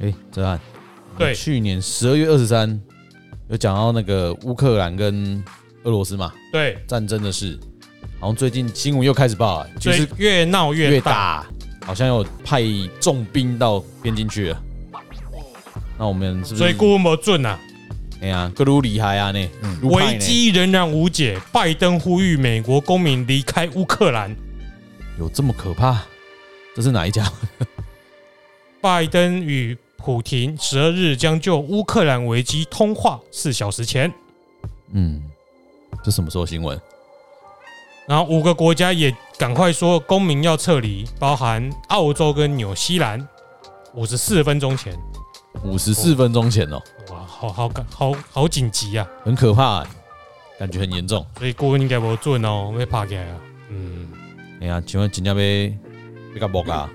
哎，泽汉，对，去年十二月二十三有讲到那个乌克兰跟俄罗斯嘛，对，战争的事，好像最近新闻又开始报了，就是越闹越越大，好像有派重兵到边境去了。那我们是不是？所以估摸准呐。哎呀，格鲁厉害啊！呢，危机仍然无解，拜登呼吁美国公民离开乌克兰。有这么可怕？这是哪一家？拜登与普廷十二日将就乌克兰危机通话，四小时前。嗯，这什么时候新闻？然后五个国家也赶快说公民要撤离，包含澳洲跟纽西兰。五十四分钟前。五十四分钟前哦，哇，好好赶，好好紧急啊，很可怕，感觉很严重，所以顾问应该不准哦，会怕起来啊。嗯，哎呀，请问今天被被干爆啊？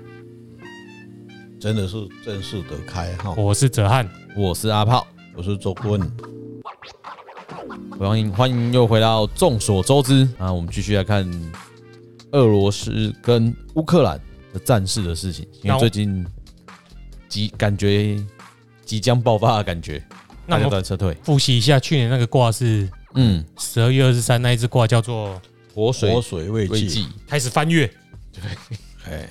真的是正式的开哈。我是哲翰，我是阿炮，我是周顾问。欢迎欢迎又回到众所周知啊，我们继续来看俄罗斯跟乌克兰的战事的事情，因为最近即感觉。即将爆发的感觉，那就撤退。复习一下去年那个卦是，嗯，十二月二十三那一只卦叫做活水活水未济，开始翻越。对，哎，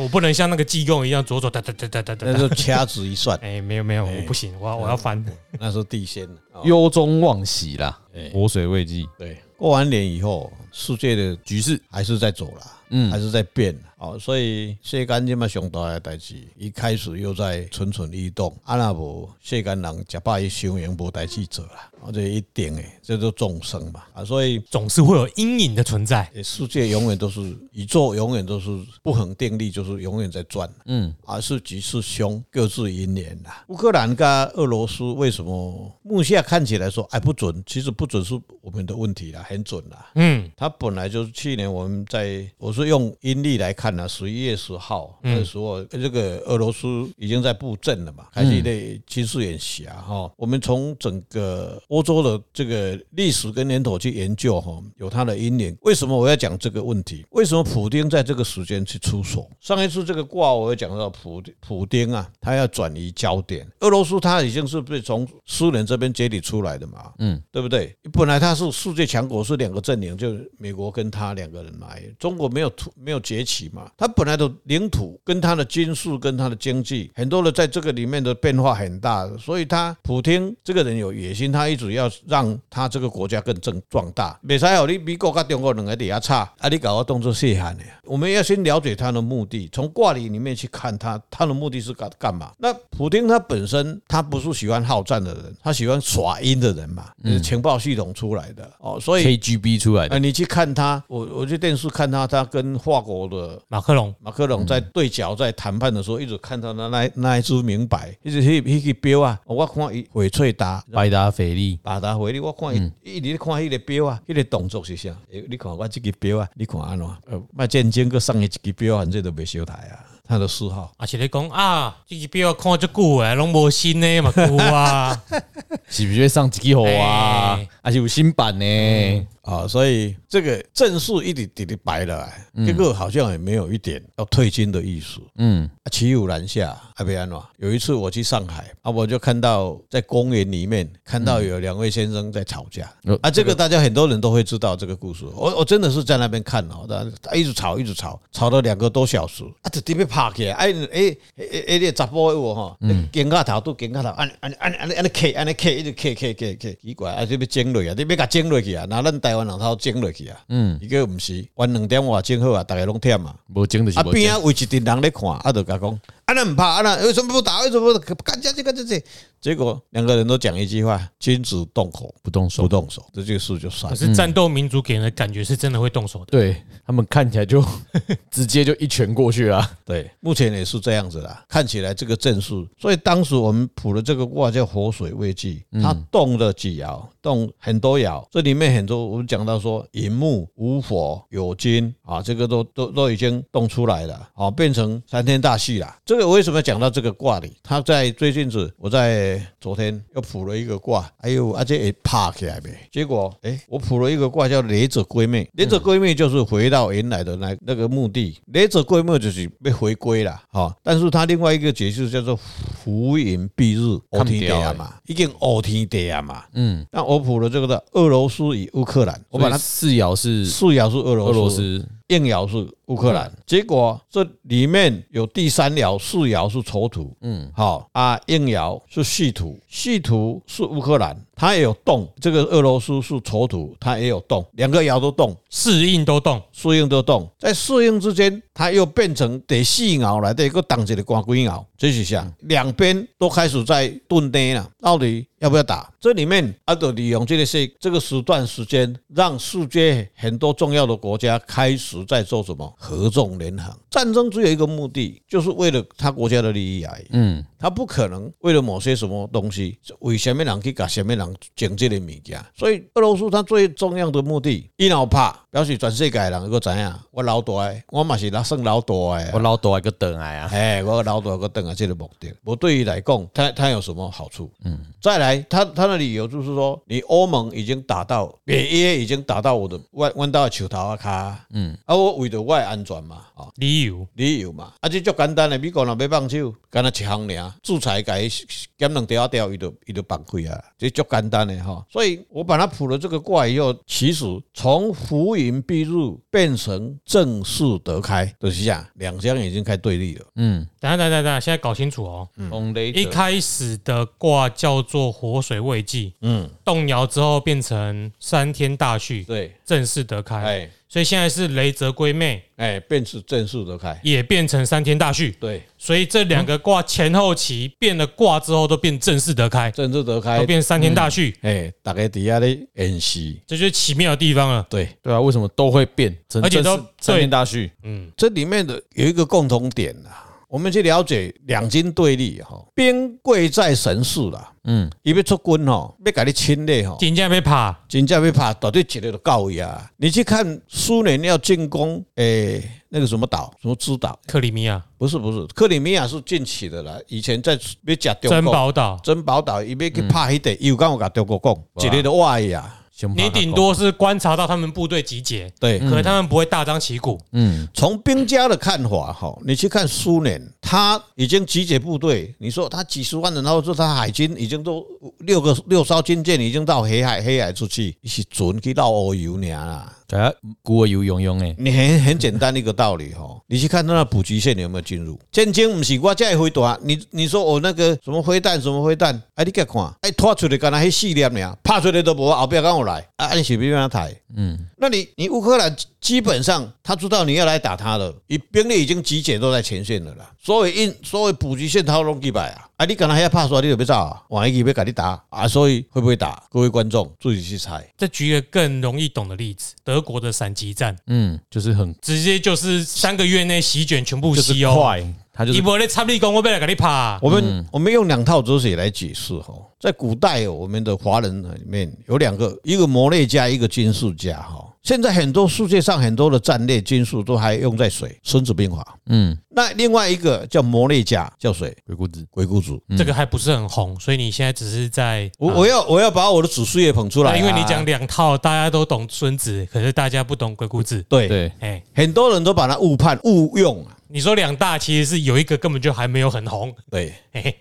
我不能像那个济公一样左左哒哒哒哒哒哒，那就掐指一算。哎，没有没有，我不行，我我要翻。那是地仙，忧中忘喜啦，活水未济。对，过完年以后，世界的局势还是在走啦，嗯，还是在变。哦，所以世间这么上大的代志，一开始又在蠢蠢欲动。啊，那无世间人吃饱一想用无代志做啦，啊，这一定诶，这都众生嘛啊，所以总是会有阴影的存在。世界永远都是宇宙，永远都是不恒定律，就是永远在转。嗯，啊，是吉是凶，各自因缘啦。乌克兰跟俄罗斯为什么目下看起来说哎不准？其实不准是我们的问题啦，很准啦。嗯，他本来就是去年我们在我是用阴历来看。十一月十号那时候，这个俄罗斯已经在布阵了嘛，开始在军事演习啊。哈，我们从整个欧洲的这个历史跟年头去研究，哈，有它的因缘。为什么我要讲这个问题？为什么普丁在这个时间去出手？上一次这个卦，我有讲到普普丁啊，他要转移焦点。俄罗斯他已经是被从苏联这边解体出来的嘛，嗯，对不对？本来他是世界强国，是两个阵营，就美国跟他两个人来，中国没有突没有崛起嘛。他本来的领土跟他的军事跟他的经济，很多的在这个里面的变化很大，所以他普京这个人有野心，他一直要让他这个国家更正壮大。没啥好，你美国跟中国两个底下差，啊，你搞个动作细汉的。我们要先了解他的目的，从卦理里面去看他，他的目的是干干嘛？那普京他本身他不是喜欢好战的人，他喜欢耍阴的人嘛，嗯情报系统出来的哦，所以 KGB 出来的。你去看他，我我去电视看他，他跟法国的。马克龙，马克龙在对角在谈判的时候，一直看到那那那一支名牌，一直迄迄个表啊，我看伊翡翠达、百达翡丽、百达翡丽，我看伊一直看迄个表啊，迄个动作是啥？你看我这个表啊，你看安怎？呃，卖战争个送伊一个表，反正都袂小台啊。他的嗜好，而且你讲啊，这个表看这久诶，拢无新的嘛旧啊，是不是上几号啊？还是有新版呢？啊，所以这个正数一点点的白了，结果好像也没有一点要退金的意思。嗯，骑虎难下，还没安怎？有一次我去上海啊，我就看到在公园里面看到有两位先生在吵架啊，这个大家很多人都会知道这个故事。我我真的是在那边看哦，他一直吵一直吵，吵了两个多小时啊，就特别怕起来。哎哎哎哎，你查甫的哈，肩胛头都肩胛头，按按按按按 K 按 K 一直 K K K K，，奇怪啊，这边争落啊，你别甲整落去啊，那咱台湾。人头整落去啊，嗯，一个毋是，玩两点话整好啊，大家拢忝啊，无整就是。啊边啊，围一群人咧看，啊，就甲讲，啊，那毋怕，啊，那为什么不打？为什么不干这这干这这？结果两个人都讲一句话：君子动口不动手，不动手，这件事就算了。可是战斗民族给人的感觉是真的会动手的，对他们看起来就 直接就一拳过去了。对，目前也是这样子啦，看起来这个阵势，所以当时我们卜的这个卦叫活水未济，它动了几爻。动很多爻，这里面很多我们讲到说寅木、午火、酉金啊，这个都都都已经动出来了，啊，变成三天大戏了。这个为什么讲到这个卦里？他在最近子，我在昨天又卜了一个卦，哎呦，而且也爬起来没？结果哎，我卜了一个卦叫雷者归妹，雷者归妹就是回到原来的那那个目的，雷者归妹就是被回归了，哈。但是他另外一个解释叫做浮云蔽日，看天地啊嘛，已经乌天地啊嘛，嗯。那我卜了这个的俄罗斯与乌克兰，我把它四爻是四爻是俄罗斯，俄罗斯。应爻是乌克兰，结果这里面有第三爻四爻是丑土，嗯，好啊，应爻是戌土，戌土是乌克兰，它也有动。这个俄罗斯是丑土，它也有动，两个爻都动，四应都动，四应都动，在四应之间，它又变成第四爻来的一个当着的官鬼爻，这是像？两边都开始在蹲跌了，到底要不要打？这里面阿德利用这个是这个时段时间，让世界很多重要的国家开始。在做什么合纵连横？战争只有一个目的，就是为了他国家的利益而已。嗯，他不可能为了某些什么东西，为什么人去搞什么人经济的物件。所以俄罗斯他最重要的目的，伊老怕表示全世界人如果怎样，我老大，我嘛是老算老大的，我老大个等来啊，哎，我老大个等啊，这个目的。我对于来讲，他他有什么好处？嗯，再来，他他的理由就是说，你欧盟已经打到北约已经打到我的弯弯道球头啊卡，嗯，啊。我为了我的安全嘛，啊，理由理由嘛，啊，这足简单的，美国人要放手，干那一项尔，制裁改减两条条，伊就伊就崩溃啊，这足简单的哈。所以我把它卜了这个卦以后，其实从浮云蔽日变成正式得开，就是这样，两相已经开对立了。嗯，等下等下等下，现在搞清楚哦。嗯，一开始的卦叫做火水未济，嗯，动摇之后变成三天大序，对，正式得开。哎。所以现在是雷泽归妹，哎，变成正式得开，也变成三天大序。对，所以这两个卦前后期变了卦之后，都变正式得开，正式得开，都变三天大序。哎，大概底下的演习，这就是奇妙的地方了。对，对啊，为什么都会变？而且都三天大序。嗯，这里面的有一个共同点啊。我们去了解两军对立哈，兵贵在神速啦。嗯，伊要出军吼，要甲你侵略吼，真正要拍，真正要拍，到底一个都到位啊！你去看苏联要进攻诶，那个什么岛，什么之岛？克里米亚？不是不是，克里米亚是近期的啦。以前在要吃珍宝岛，珍宝岛伊要去拍迄个，又刚我甲中国讲，一个都歪呀。你顶多是观察到他们部队集结，对，可能他们不会大张旗鼓。嗯，从兵家的看法哈，你去看苏联，他已经集结部队，你说他几十万人，然后说他海军已经都六个六艘军舰已经到黑海黑海出去，是准去到欧游呢啦。啊，古有用用诶！你很很简单的一个道理哈，你去看他那补给线有没有进入？战争不是我这样回答，你你说我那个什么灰弹什么灰弹，哎，你给看，哎，拖出来干那些试验呢？拍出来都无，后边跟我来，啊，你是不是要台？嗯，那你你乌克兰基本上他知道你要来打他了，你兵力已经集结都在前线了啦，所以因所谓补给线掏拢几百啊。啊！你可能还要怕说你有没有走啊？万一要跟你打啊？所以会不会打？各位观众自己去猜。再举一个更容易懂的例子：德国的闪击战，嗯，就是很直接，就是三个月内席卷全部西欧，快，他就是。你不会插立功，我不来跟你怕。我们我们用两套哲学来解释哈，在古代我们的华人里面有两个，一个谋略家，一个军事家哈。现在很多世界上很多的战略军事都还用在水？孙子兵法。嗯，那另外一个叫谋略家叫谁？鬼谷子。鬼谷子，这个还不是很红，所以你现在只是在我我要我要把我的祖师爷捧出来，因为你讲两套，大家都懂孙子，可是大家不懂鬼谷子。对对，哎，很多人都把它误判误用。你说两大其实是有一个根本就还没有很红，对。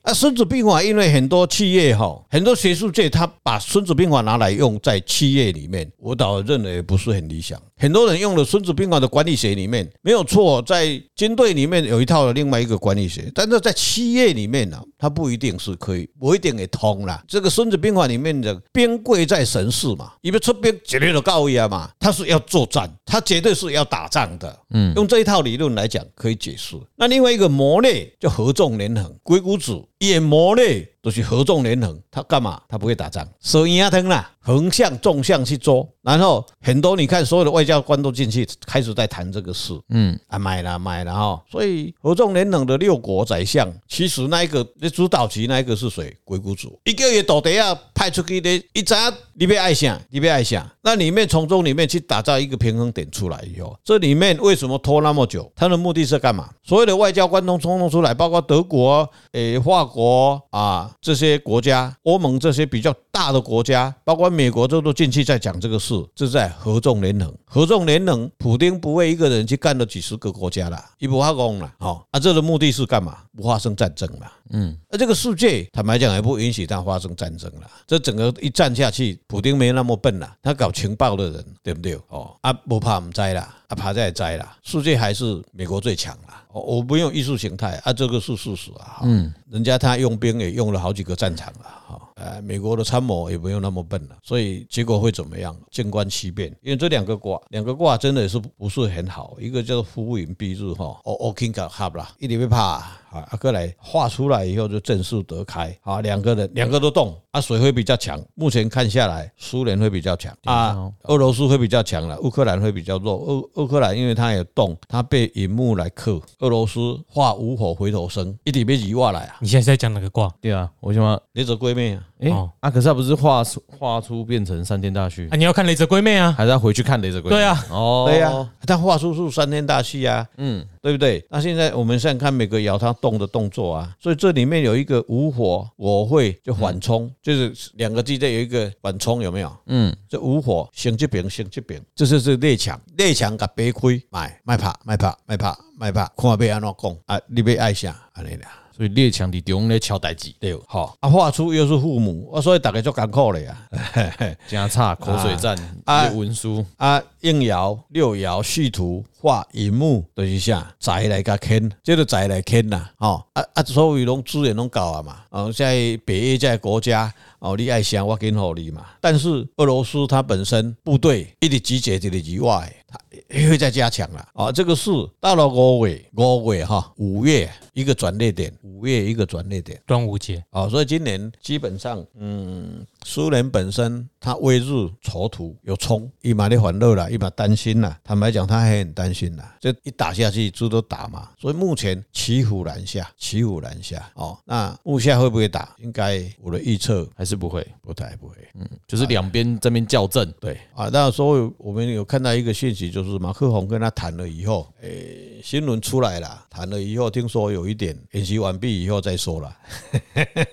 啊，孙子兵法因为很多企业哈，很多学术界他把孙子兵法拿来用在企业里面，我倒认为不是很理想。很多人用了孙子兵法的管理学里面没有错，在军队里面有一套的另外一个管理学，但是在企业里面呢，它不一定是可以，不一定也通啦。这个孙子兵法里面的兵贵在神势嘛，因为出兵绝对的高位啊嘛，他是要作战，他绝对是要打仗的。嗯，用这一套理论来讲可以。解释。那另外一个谋略叫合纵连横，鬼谷子也谋略都是合纵连横，他干嘛？他不会打仗，手一压疼啦，横向纵向去捉，然后很多你看所有的外交官都进去开始在谈这个事，嗯。啊买了买了哈，所以合纵连横的六国宰相，其实那一个主导级那一个是谁？鬼谷子，一个月到底要派出去的，一扎你别爱想，你别爱想。那里面从中里面去打造一个平衡点出来以后，这里面为什么拖那么久？他的目的是干嘛？所有的外交官都冲动出来，包括德国、诶法国啊这些国家，欧盟这些比较大的国家，包括美国这都进去在讲这个事，这在合纵连横。合纵连横，普丁不会一个人去干了几十个国家了，一不发功了。好，啊，这个目的是干嘛？不发生战争嘛。嗯，那这个世界坦白讲也不允许他发生战争了。这整个一战下去，普丁没那么笨了，他搞情报的人，对不对？哦，啊，不怕我们栽了，啊，爬在摘啦。世界还是美国最强啦。我不用艺术形态啊，这个是事实啊。嗯，人家他用兵也用了好几个战场了。哈，呃，美国的参谋也不用那么笨了，所以结果会怎么样？静观其变。因为这两个卦，两个卦真的也是不是很好。一个叫做浮云蔽日哈，哦哦，King 卡哈啦，一点不怕。啊，阿哥来画出来以后就正式得开。啊，两个人两个都动，啊，谁会比较强？目前看下来，苏联会比较强啊，俄罗斯会比较强了，乌克兰会比较弱。乌乌克兰因为它有动，它被引木来克。俄罗斯化无火回头生，一点别几瓦来啊！你现在在讲哪个卦？对啊，为什么你走龟妹啊？哎，啊，可是他不是画出画出变成三天大戏啊？你要看雷泽龟妹啊？还是要回去看雷泽龟妹？对啊，哦，对呀，他画出是三天大戏啊，嗯。对不对？那现在我们现在看每个爻它动的动作啊，所以这里面有一个无火，我会就缓冲，就是两个字，这有一个缓冲，有没有？嗯，这无火行这边行这边，这就是列强，列强甲白亏，买卖怕卖怕卖怕卖怕，看要安怎讲啊？你别爱啥安尼啦。所以列强伫中咧敲代志，对，吼。啊，画出又是父母，啊，所以大家就艰苦了呀，真差口水战啊，文书。啊，应爻六爻续图画银木，就是啥？宅来甲牵，这个宅来牵呐，吼，啊啊，所有拢资源拢搞啊嘛，哦，在北约在国家，哦，你爱想我给你嘛，但是俄罗斯它本身部队一直集结这里以外，它也会再加强了，啊，这个是到了五月，五月哈，五月一个转捩点。五月一个转捩点，端午节啊，所以今年基本上，嗯，苏联本身它未日仇土有冲，一马的欢乐了，一马担心了。坦白讲，他还很担心了。这一打下去，猪都打嘛。所以目前骑虎难下，骑虎难下哦。那目下会不会打？应该我的预测还是不会，不太不会。嗯，就是两边这边校正。对啊，那所以我们有看到一个信息，就是马克宏跟他谈了以后，诶，新闻出来了，谈了以后，听说有一点演习完毕。以后再说了。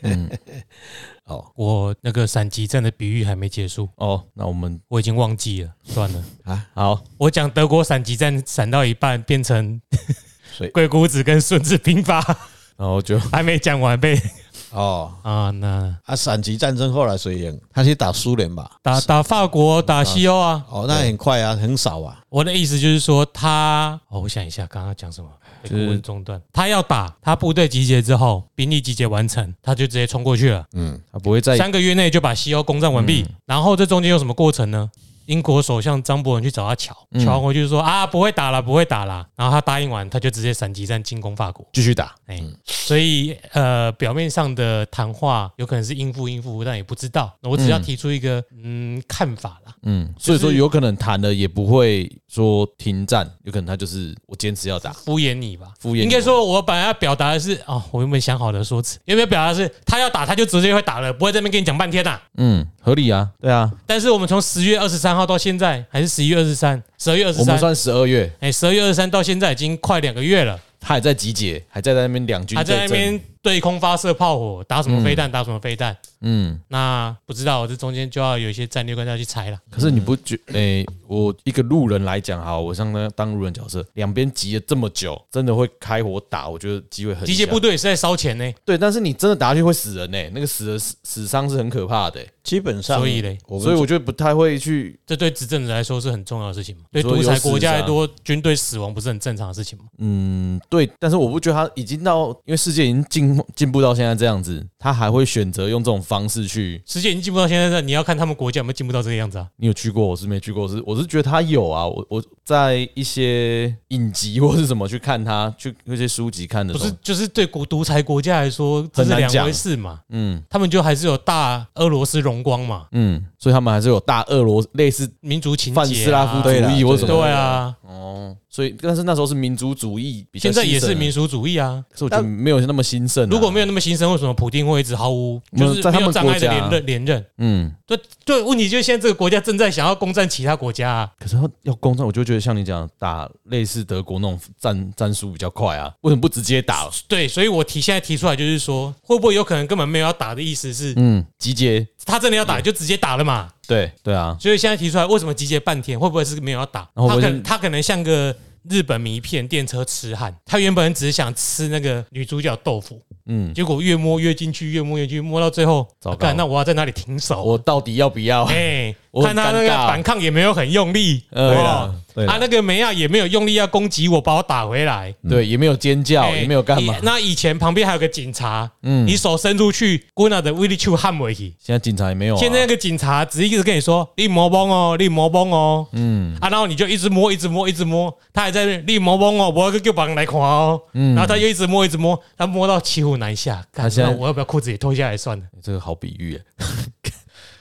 嗯，哦，我那个闪击战的比喻还没结束哦。那我们我已经忘记了，算了 啊。好，我讲德国闪击战闪到一半变成 鬼谷子跟孙子兵法，然后就还没讲完被哦啊那啊闪击战争后来谁赢？他去打苏联吧？打打法国，打西欧啊？哦，那很快啊，很少啊。我的意思就是说他，哦，我想一下，刚刚讲什么？就是中断，他要打，他部队集结之后，兵力集结完成，他就直接冲过去了。嗯，他不会在三个月内就把西欧攻占完毕。然后这中间有什么过程呢？英国首相张伯伦去找他乔，乔完回去就说啊，不会打了，不会打了。然后他答应完，他就直接闪击战进攻法国，继续打。哎，所以呃，表面上的谈话有可能是应付应付，但也不知道。我只要提出一个嗯看法啦。嗯，所以说有可能谈了也不会说停战，有可能他就是我坚持要打，敷衍你吧，敷衍。应该说我本来要表达的是哦，我有没有想好的说辞？有没有表达是他要打他就直接会打了，不会在那边跟你讲半天呐？嗯，合理啊，对啊。但是我们从十月二十三号到现在，还是十一月二十三，十二月二十三，我们算十二月。哎，十二月二十三到现在已经快两个月了，他还在集结，还在在那边两军，还在那边。对空发射炮火，打什么飞弹？打什么飞弹？嗯，那不知道，这中间就要有一些战略观要去猜了。可是你不觉？诶，我一个路人来讲，哈，我上那当路人角色，两边急了这么久，真的会开火打？我觉得机会很。集结部队也是在烧钱呢。对，但是你真的打下去会死人呢，那个死的死死伤是很可怕的。基本上，所以嘞，所以我觉得不太会去。这对执政者来说是很重要的事情嘛？对独裁国家来说，军队死亡不是很正常的事情吗？嗯，对。但是我不觉得他已经到，因为世界已经进进步到现在。这样子，他还会选择用这种方式去。世界已经进步到现在，你要看他们国家有没有进步到这个样子啊？你有去过？我是没去过，我是我是觉得他有啊。我我在一些影集或是什么去看他，去那些书籍看的。不是，就是对国独裁国家来说，这是两回事嘛。嗯，他们就还是有大俄罗斯荣光嘛。嗯，所以他们还是有大俄罗类似民族情泛斯拉夫主义或什么对啊，哦，所以但是那时候是民族主义比较，现在也是民族主义啊，可是我觉得没有那么兴盛。如果没有那么兴盛，为什么普丁会一直毫无就是没有障碍的连任连任？嗯，对对，问题就是现在这个国家正在想要攻占其他国家啊。可是要攻占，我就觉得像你讲打类似德国那种战战术比较快啊，为什么不直接打？对，所以我提现在提出来就是说，会不会有可能根本没有要打的意思是嗯集结？他真的要打就直接打了嘛？对对啊，所以现在提出来为什么集结半天？会不会是没有要打？他可能他可能像个日本迷片电车痴汉，他原本只是想吃那个女主角豆腐。嗯，结果越摸越进去，越摸越进去，摸到最后，糟糕，那我要在哪里停手？我到底要不要？哎，看他那个反抗也没有很用力，对吧？他那个梅亚也没有用力要攻击我，把我打回来，对，也没有尖叫，也没有干嘛。那以前旁边还有个警察，嗯，你手伸出去，姑娘的威力去捍卫去。现在警察也没有，现在那个警察只一直跟你说立魔崩哦，立魔崩哦，嗯，啊，然后你就一直摸，一直摸，一直摸，他还在立魔崩哦，我要叫别人来看哦，嗯，然后他又一直摸，一直摸，他摸到骑虎难下。那我要不要裤子也脱下来算了？这个好比喻。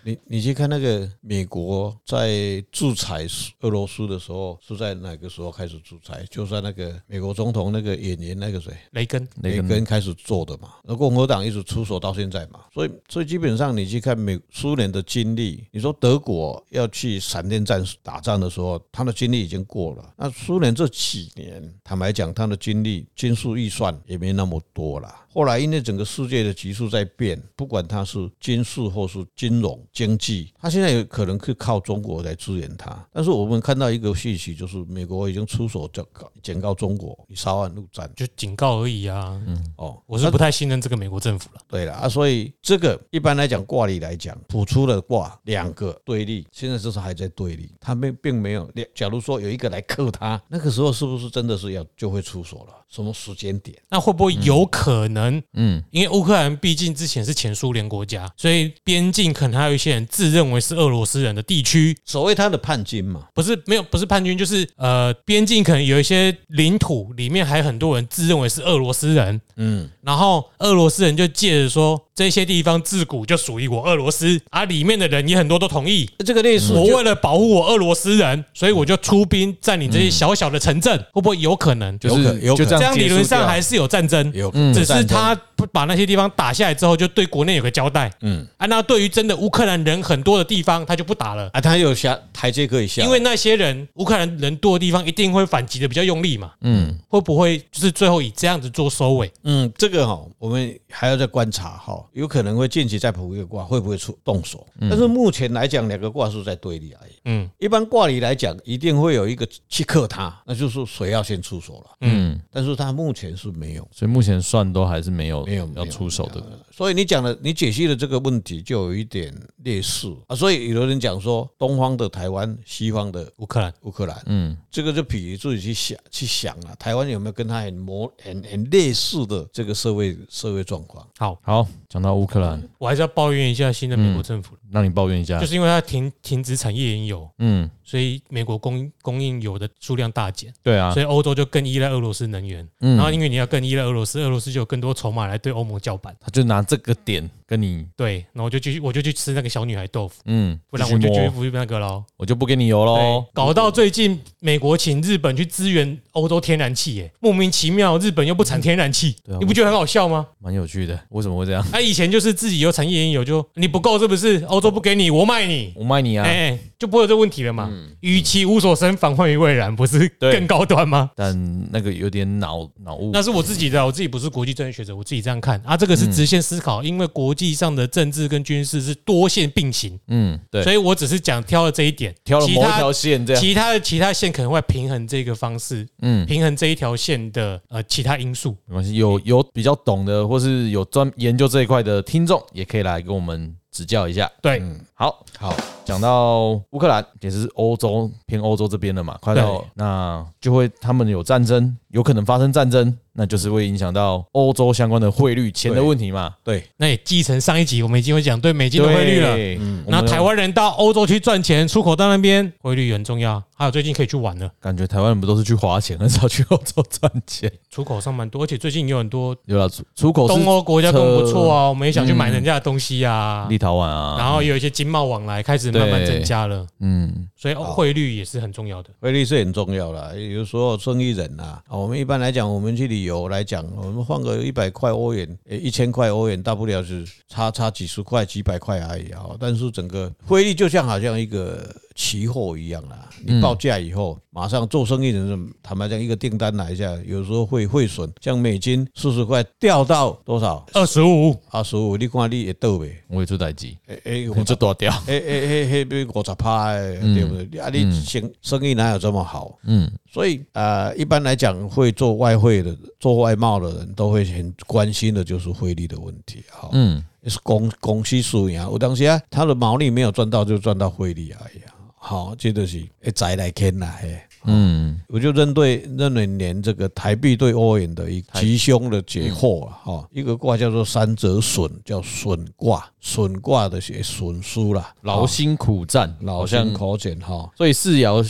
你你去看那个美国在制裁俄罗斯的时候，是在哪个时候开始制裁？就在那个美国总统那个演员那个谁，雷根，雷根开始做的嘛。那共和党一直出手到现在嘛。所以所以基本上你去看美苏联的经历，你说德国要去闪电战打仗的时候，他的经历已经过了。那苏联这几年，坦白讲，他的经历军事预算也没那么多了。后来因为整个世界的局势在变，不管他是军事或是金融经济，它现在有可能是靠中国来支援它。但是我们看到一个讯息，就是美国已经出手警告警告中国，你稍安勿躁，就警告而已啊。嗯，哦，我是不太信任这个美国政府了。对了啊，所以这个一般来讲卦理来讲，普出的卦两个对立，现在就是还在对立，他们并没有。假如说有一个来克他，那个时候是不是真的是要就会出手了？什么时间点？那会不会有可能？嗯，因为乌克兰毕竟之前是前苏联国家，所以边境可能还有一些人自认为是俄罗斯人的地区，所谓他的叛军嘛？不是，没有，不是叛军，就是呃，边境可能有一些领土里面还有很多人自认为是俄罗斯人。嗯，然后俄罗斯人就借着说。这些地方自古就属于我俄罗斯，而里面的人也很多都同意。这个类似，我为了保护我俄罗斯人，所以我就出兵占领这些小小的城镇，会不会有可能？就是有可能，这样理论上还是有战争，有，只是他把那些地方打下来之后，就对国内有个交代。嗯，啊，那对于真的乌克兰人很多的地方，他就不打了啊，他有下台阶可以下，因为那些人乌克兰人多的地方一定会反击的比较用力嘛。嗯，会不会就是最后以这样子做收尾？嗯，这个哈，我们还要再观察哈，有可能会进。近期再卜一个卦会不会出动手？但是目前来讲，两个卦是在对立而已。嗯，一般卦理来讲，一定会有一个去克他，那就是谁要先出手了。嗯，但是他目前是没有，所以目前算都还是没有没有要出手的。所以你讲的，你解析的这个问题就有一点劣势啊。所以有的人讲说，东方的台湾，西方的乌克兰，乌克兰，嗯，这个就比自己去想去想啊，台湾有没有跟他很模很很类似的这个社会社会状况？好。好。讲到乌克兰。我还是要抱怨一下新的美国政府，让你抱怨一下，就是因为它停停止产业也有，嗯，所以美国供供应油的数量大减，对啊，所以欧洲就更依赖俄罗斯能源，然后因为你要更依赖俄罗斯，俄罗斯就有更多筹码来对欧盟叫板，他就拿这个点跟你对，然后我就去我就去吃那个小女孩豆腐，嗯，不然我就绝不去那个喽，我就不给你油喽，搞到最近美国请日本去支援欧洲天然气，哎，莫名其妙日本又不产天然气，你不觉得很好笑吗？蛮有趣的，为什么会这样？他以前就是自己有产页岩油就。你不够是不是？欧洲不给你，我卖你，我卖你啊！哎，就不会有这个问题了嘛。与其无所生，防患于未然，不是更高端吗？但那个有点脑脑雾。那是我自己的，我自己不是国际政治学者，我自己这样看啊。这个是直线思考，因为国际上的政治跟军事是多线并行。嗯，对。所以我只是讲挑了这一点，挑了某一条线，这样其他的其他线可能会平衡这个方式，嗯，平衡这一条线的呃其他因素。没关系，有有比较懂的，或是有专研究这一块的听众，也可以来跟我们。指教一下，对，好。好讲到乌克兰，也是欧洲偏欧洲这边的嘛，快到那就会他们有战争，有可能发生战争。那就是会影响到欧洲相关的汇率钱的问题嘛？对，那也继承上一集我们已经会讲对美金的汇率了。嗯，那台湾人到欧洲去赚钱，出口到那边汇率也很重要。还有最近可以去玩了，感觉台湾人不都是去花钱，很少去欧洲赚钱。出口上蛮多，而且最近有很多有了出出口，东欧国家更不错啊。我们也想去买人家的东西啊，立陶宛啊，然后也有一些经贸往来开始慢慢增加了。嗯，所以汇率也是很重要的，汇率是很重要的。有时候生意人啊，我们一般来讲，我们去旅游来讲，我们换个一百块欧元，诶，一千块欧元，大不了是差差几十块、几百块而已啊。但是整个汇率就像好像一个。期货一样啦，你报价以后，马上做生意的人，坦白讲，一个订单来一下，有时候会汇损。像美金四十块掉到多少？二十五，二十五。你看你也倒呗，我会出代志。哎哎，我这多掉。哎哎哎哎，比五十趴，对不对？啊，你生生意哪有这么好？嗯，所以啊，一般来讲，会做外汇的、做外贸的人都会很关心的，就是汇率的问题。哈，嗯，是公公司输赢。我当时啊，他的毛利没有赚到，就赚到汇率而已。好，这就是一再来看啦，嘿，嗯，我就认对认为连这个台币对欧元的一吉凶的解惑啊，哈，一个卦叫做三折损，叫损卦。损卦的些损失啦，劳心苦战，劳心苦俭哈。所以四爻是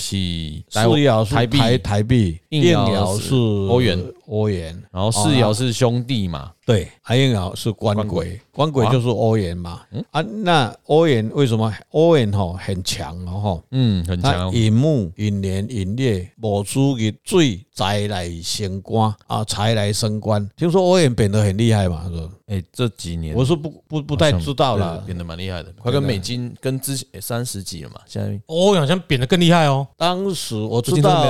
四爻是台币，台币应爻是欧元，欧元。然后四爻是兄弟嘛，对，还应爻是官鬼，官鬼就是欧元嘛。啊，那欧元为什么欧元吼很强哦？嗯，很强。寅木、寅年、寅月，卯、猪日水财来升官啊，财来升官。听说欧元贬得很厉害嘛？是吧？哎，这几年我是不不不太知道了，贬得蛮厉害的，快跟美金跟之前三十几了嘛。现在欧元好像贬得更厉害哦。当时我知道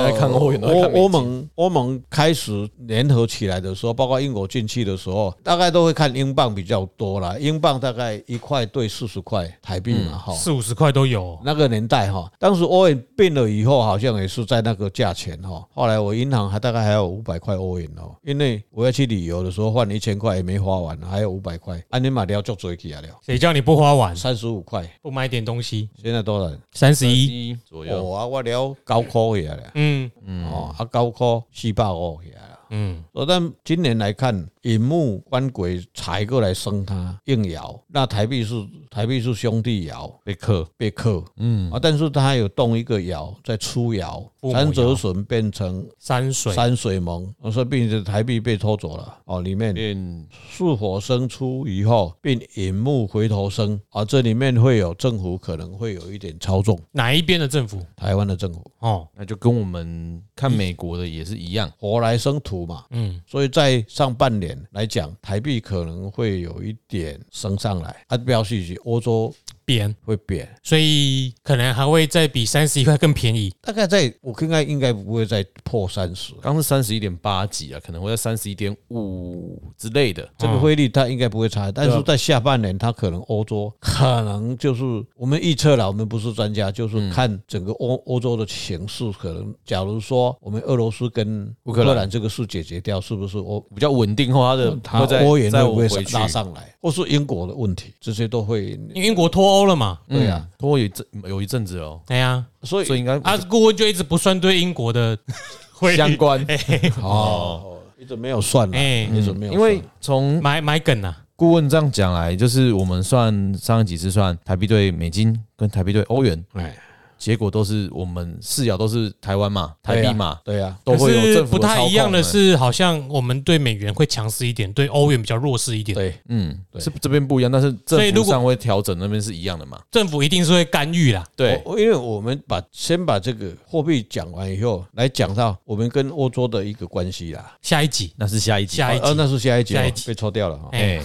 欧欧盟欧盟开始联合起来的时候，包括英国进去的时候，大概都会看英镑比较多啦。英镑大概一块兑四十块台币嘛，哈，四五十块都有。那个年代哈，当时欧元变了以后，好像也是在那个价钱哈。后来我银行还大概还有五百块欧元哦，因为我要去旅游的时候换一千块也没花完。还有五百块，安尼嘛了就做起来了。谁叫你不花完？三十五块，不买点东西。现在多少？三十一左右。哦啊，我了高科起来了。嗯嗯，哦啊，高科四百五起来了。嗯，但今年来看。寅木官鬼财过来生它应爻，那台币是台币是兄弟爻被克被克，嗯。啊，但是它有动一个爻在出爻，三折损变成山水。山水蒙，所以并且台币被偷走了。哦，里面。变。巳火生出以后变引木回头生。啊，这里面会有政府可能会有一点操纵，哪一边的政府？台湾的政府。哦，那就跟我们看美国的也是一样，火来生土嘛，嗯，所以在上半年。来讲，台币可能会有一点升上来，啊，表示欧洲。贬会贬，所以可能还会再比三十一块更便宜。大概在我应该应该不会再破三十，刚是三十一点八几啊，可能会在三十一点五之类的。这个汇率它应该不会差，但是在下半年它可能欧洲可能就是我们预测了，我们不是专家，就是看整个欧欧洲的形势。可能假如说我们俄罗斯跟乌克兰这个事解决掉，是不是欧比较稳定化的，它欧元会不会拉上来？或是英国的问题，这些都会。英国脱欧了嘛？对呀，脱欧有阵有一阵子哦。对呀，所以所以应该啊，顾问就一直不算对英国的 相关。哦，一直没有算，哎，一直没有，因为从买买梗啊，顾问这样讲来，就是我们算上几次算台币对美金跟台币对欧元，哎。结果都是我们四爻都是台湾嘛，台币嘛，对呀，都会有政府的。不太一样的是，好像我们对美元会强势一点，对欧元比较弱势一点。对，嗯，是这边不一样，但是政府上会调整，那边是一样的嘛。政府一定是会干预啦。对，因为我们把先把这个货币讲完以后，来讲到我们跟欧洲的一个关系啦。下一集那是下一集，下一集那是下一集，下一集被抽掉了。哎，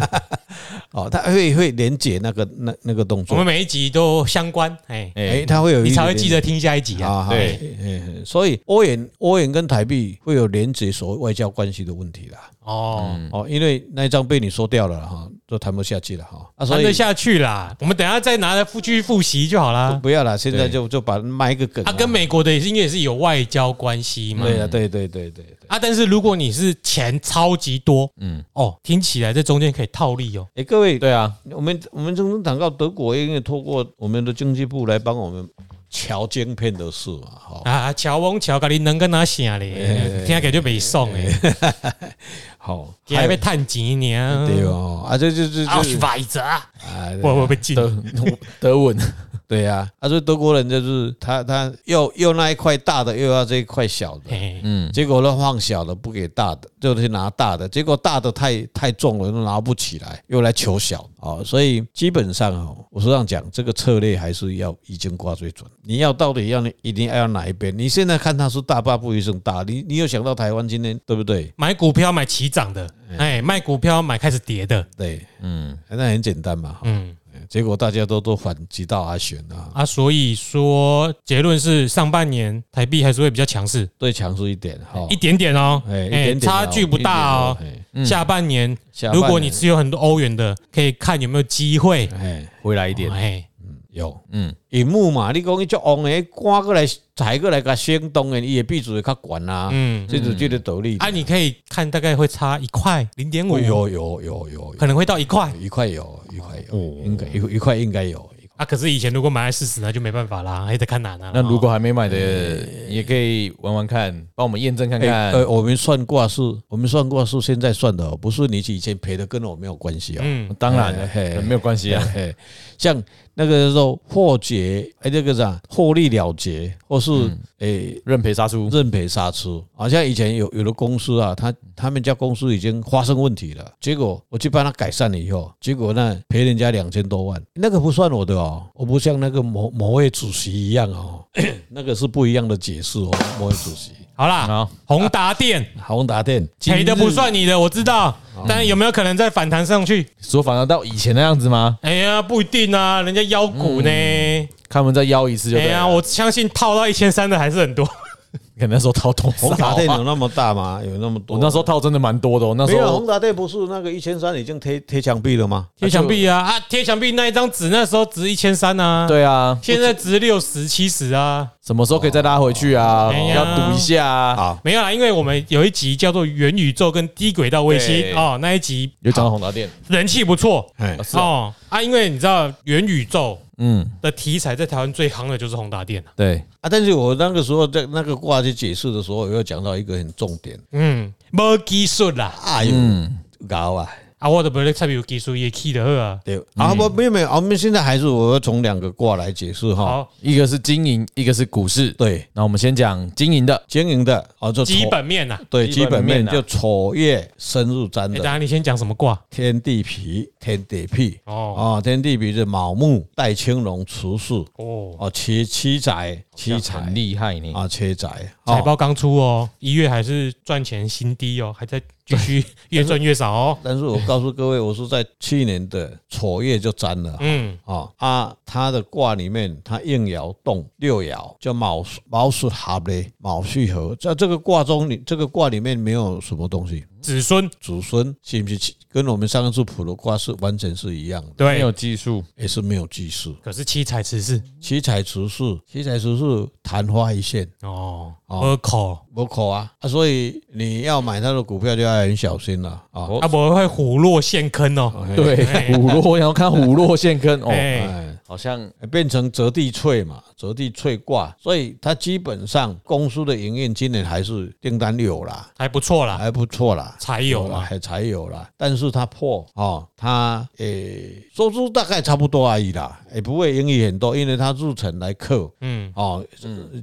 哦，他会会连接那个那那个动作。我们每一集都相关。哎哎，他会有你才会记得。听下一集啊，对，所以欧元欧元跟台币会有连接所谓外交关系的问题啦。哦哦，因为那一张被你说掉了哈，都谈不下去了哈。谈得下去啦，我们等下再拿来复继续复习就好啦。不要了，现在就就把卖一个梗。他跟美国的也是应该也是有外交关系嘛。对啊，对对对对。啊，但是如果你是钱超级多，嗯，哦，听起来这中间可以套利哦。哎，各位，对啊，我们我们中中谈到德国，因为透过我们的经济部来帮我们。乔晶片的事嘛，哈啊，乔翁乔咖喱能跟他想嘞？听起来就没送诶，好，还要探钱呢，对哦，啊，这这这这，啊，是外子啊，我我被禁德德文，对呀，啊，所以德国人就是他他又又那一块大的，又要这一块小的，嗯，结果呢放小的不给大的，就去拿大的，结果大的太太重了，都拿不起来，又来求小。啊，所以基本上哦，我是这样讲，这个策略还是要已经挂最准。你要到底要你一定要哪一边？你现在看他是大坝不一定大，你你有想到台湾今天对不对？买股票买起涨的，哎，卖股票买开始跌的，对，嗯，那很简单嘛，嗯。结果大家都都反击到阿选啊。啊，所以说结论是上半年台币还是会比较强势，对，强势一点哈，一点点哦，哎，差距不大哦。下半年如果你持有很多欧元的，可以看有没有机会。哎回来一点，哎，有，嗯，银幕嘛，你讲你就往诶挂过来。踩过来甲先动的，你也闭嘴，较管啊，嗯，这是这个道理。啊，你可以看大概会差一块零点五，有有有有，可能会到一块，一块有，一块有，应该一一块应该有。啊，可是以前如果买来试试，那就没办法啦，还得看哪呢？那如果还没买的，也可以玩玩看，帮我们验证看看。呃，我们算卦是，我们算卦是现在算的，不是你以前赔的，跟我没有关系啊。嗯，当然了，没有关系啊。嘿像。那个叫做获决，哎，这个啥？获利了结，或是哎认赔杀出，认赔杀出。好像以前有有的公司啊，他他们家公司已经发生问题了，结果我去帮他改善了以后，结果呢赔人家两千多万，那个不算我的哦，我不像那个某某位主席一样哦，那个是不一样的解释哦，某位主席。好啦，宏达电，宏达电赔的不算你的，我知道。但有没有可能再反弹上去？说反弹到以前的样子吗？哎呀，不一定啊，人家腰股呢，看我们再妖一次就对了。哎呀，我相信套到一千三的还是很多。可能那时候套多宏达电有那么大吗？有那么多？我那时候套真的蛮多的。我那时候没有宏达电不是那个一千三已经贴贴墙壁了吗？贴墙壁啊啊！贴墙壁那一张纸那时候值一千三啊。对啊，现在值六十七十啊。什么时候可以再拉回去啊？要赌一下啊。好，没有啦，因为我们有一集叫做元宇宙跟低轨道卫星哦，那一集有讲到宏达电，人气不错。哎，哦啊，因为你知道元宇宙。嗯，的题材在台湾最夯的就是宏达电了。对啊，但是我那个时候在那个卦去解释的时候，我又讲到一个很重点。嗯，没技术啦，哎呦，高啊！啊，我都不会特别有技术也起的好啊。对啊，不，没有没有，我们现在还是我要从两个卦来解释哈。好，一个是经营，一个是股市。对，那我们先讲经营的，经营的啊，就基本面呐。对，基本面就丑月深入占的。当然，你先讲什么卦？天地皮，天地皮。哦啊，天地皮是卯木带青龙出世。哦哦，七七宅，七财很厉害呢。啊，七宅财报刚出哦，一月还是赚钱新低哦，还在。继续 越赚越少哦，但是我告诉各位，我是在去年的丑月就沾了，嗯，啊啊，它的卦里面，他应爻动六爻，叫卯卯戌合嘞，卯戌合，在这个卦中，你这个卦里面没有什么东西。子孙子孙是不是跟我们上次普罗卦是完全是一样的？对，没有技术，也是没有技术。可是七彩池是，七彩池是，七彩池是，昙花一现哦，不可不可啊！所以你要买他的股票就要很小心了啊！啊，不会虎落陷坑哦。对，虎落，然后看虎落陷坑哦。好像变成折地翠嘛，折地翠挂，所以它基本上公司的营运今年还是订单有啦，还不错啦，还不错啦，才有啦，还才有啦，但是它破哦，它诶收入大概差不多而已啦，也不会盈利很多，因为它入城来客，嗯。哦，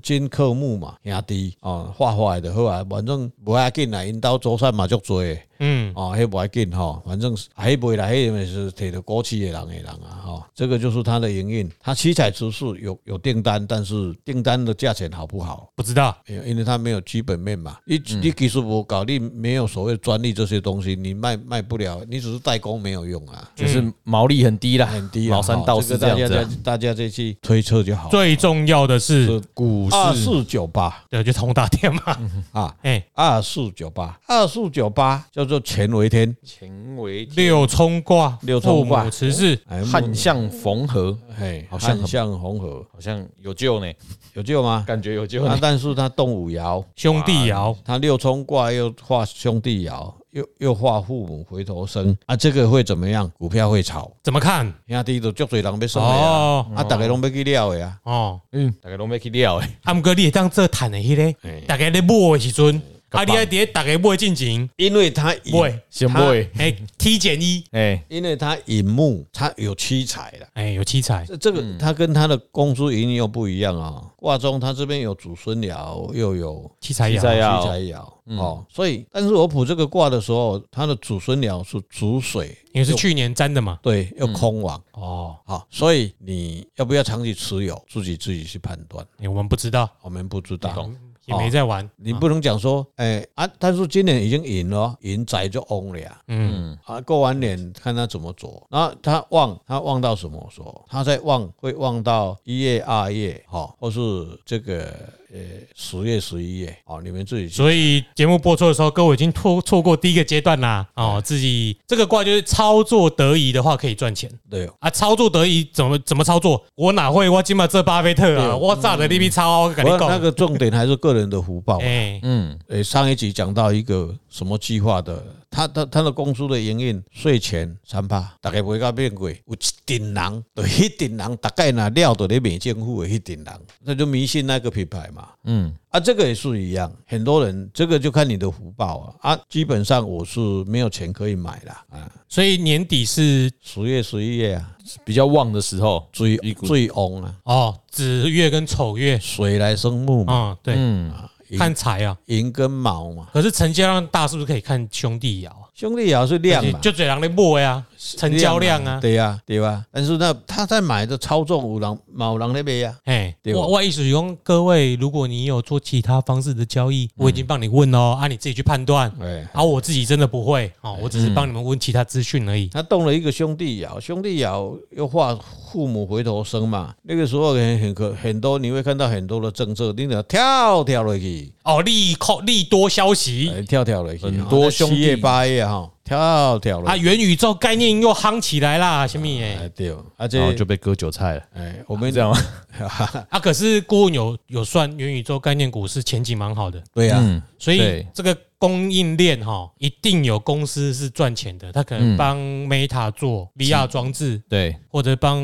金克木嘛，压低哦，画坏的好啊，反正不要紧啦，因兜周转嘛足多。嗯，哦，还不要紧哈，反正还不会来，因为是提的国企的人的人啊，哈，这个就是他的营运，他七彩指数有有订单，但是订单的价钱好不好？不知道，因为他没有基本面嘛，你你技术不搞，你没有所谓专利这些东西，你卖卖不了，你只是代工没有用啊，就是毛利很低啦，很低，毛三到四这样子，大家再去推测就好。最重要的是股市二四九八，对，就通达电嘛，啊，哎，二四九八，二四九八叫做乾为天。乾为六冲卦，六冲卦持世，汉相逢合，嘿，汉相逢合，好像有救呢，有救吗？感觉有救。那但是他动五爻，兄弟爻，他六冲卦又画兄弟爻，又又画父母回头生啊，这个会怎么样？股票会炒？怎么看？兄弟都足多人要送的啊，啊，大家拢要去了的啊，哦，嗯，大家拢要去了的。啊，毋过你会当做趁的迄个，大家咧买的时阵。阿弟阿爹大概不会进行，因为他不会，先不会，哎，T 减一，哎，因为他引木，他有七彩的，哎，有七彩，这个他跟他的公司营运又不一样啊。卦中他这边有祖孙爻，又有七彩爻，七彩爻。哦，所以，但是我卜这个卦的时候，他的祖孙爻是主水，因为是去年占的嘛，对，又空亡。哦，好，所以你要不要长期持有，自己自己去判断。我们不知道，我们不知道。也没在玩，你不能讲说，哎啊，但是今年已经赢了，赢仔就翁了呀。嗯啊，过完年看他怎么做。然后他望，他望到什么时候？他在望会望到一月、二月，哈，或是这个呃十月、十一月，哦，你们自己。所以节目播出的时候，各位已经错错过第一个阶段啦。哦，自己这个卦就是操作得宜的话，可以赚钱。对啊，操作得宜怎么怎么操作？我哪会？我今把这巴菲特啊，我炸的？你比超，我跟你讲。那个重点还是个人的福报。哎，嗯，诶，上一集讲到一个什么计划的，他他他的公司的营运税前三趴，大概不会搞变贵，有一定人，对，一顶人大概呢料到你美政府的一顶人，那就迷信那个品牌嘛，嗯，啊，这个也是一样，很多人这个就看你的福报啊，啊，基本上我是没有钱可以买了啊，所以年底是十月十一月啊，比较旺的时候，最最旺啊，哦，子月跟丑月，水来生木嘛，啊，对，嗯。看财啊，银跟毛嘛。可是成交量大，是不是可以看兄弟爻？兄弟爻是量嘛，就嘴狼的末呀，成交量啊，对呀，对吧？但是那他在买的操纵五郎卯郎那边呀，哎，我我意思是说，各位，如果你有做其他方式的交易，我已经帮你问哦，啊，你自己去判断。哎，啊，我自己真的不会哦，我只是帮你们问其他资讯而已。他动了一个兄弟爻，兄弟爻又画父母回头生嘛，那个时候很很可很多，你会看到很多的政策，你得跳跳了去。哦，利靠利多消息，跳跳了，很多兄弟八月哈，跳跳了啊！元宇宙概念又夯起来啦，什么哎？对，而且就被割韭菜了。哎，我们这样 啊，可是顾问有有算元宇宙概念股是前景蛮好的，对呀，所以这个。供应链哈，一定有公司是赚钱的，他可能帮 Meta 做 VR 装置，对，或者帮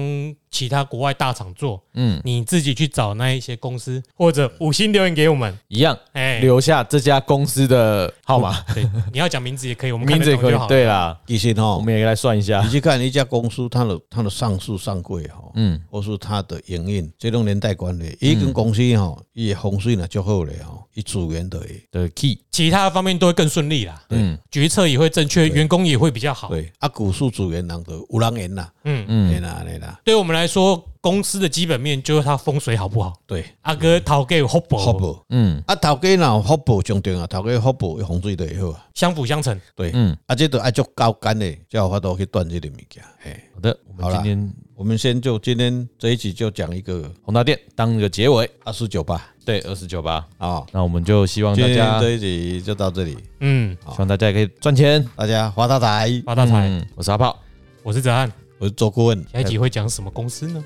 其他国外大厂做，嗯，你自己去找那一些公司，或者五星留言给我们。一样，哎，留下这家公司的号码，对，你要讲名字也可以，我们名字也可以，对啦，其实哈，我们也来算一下，你去看一家公司，它的它的上市上柜哈，嗯，或是它的营运，这种年代管理，一个公司哈，也风水呢就好了哈，以资源的的 key，其他方面都会更顺利啦，嗯，决策也会正确，员工也会比较好，对，啊，股市资源人都有人缘呐，嗯。嗯，对啦对啦，对我们来说。公司的基本面就是它风水好不好？对，阿哥头家有福报，福报，嗯，啊头家那福报重点啊，头家福报风水的也好啊，相辅相成，对，嗯，啊这都爱做高干的，才有法度去断这个物件，嘿，好的，我们今天我们先就今天这一集就讲一个宏达店当一个结尾，二四九八，对，二四九八。啊，那我们就希望大家这一集就到这里，嗯，希望大家可以赚钱，大家发大财，发大财，我是阿炮，我是泽汉，我是周顾问，下一集会讲什么公司呢？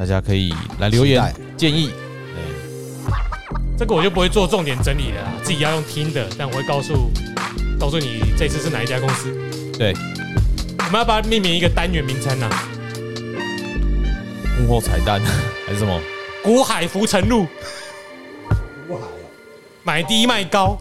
大家可以来留言建议，这个我就不会做重点整理了啦，自己要用听的，但我会告诉告诉你这次是哪一家公司。对，我们要把它命名一个单元名称呐，幕后彩蛋 还是什么？股海浮沉路，股海买低卖高。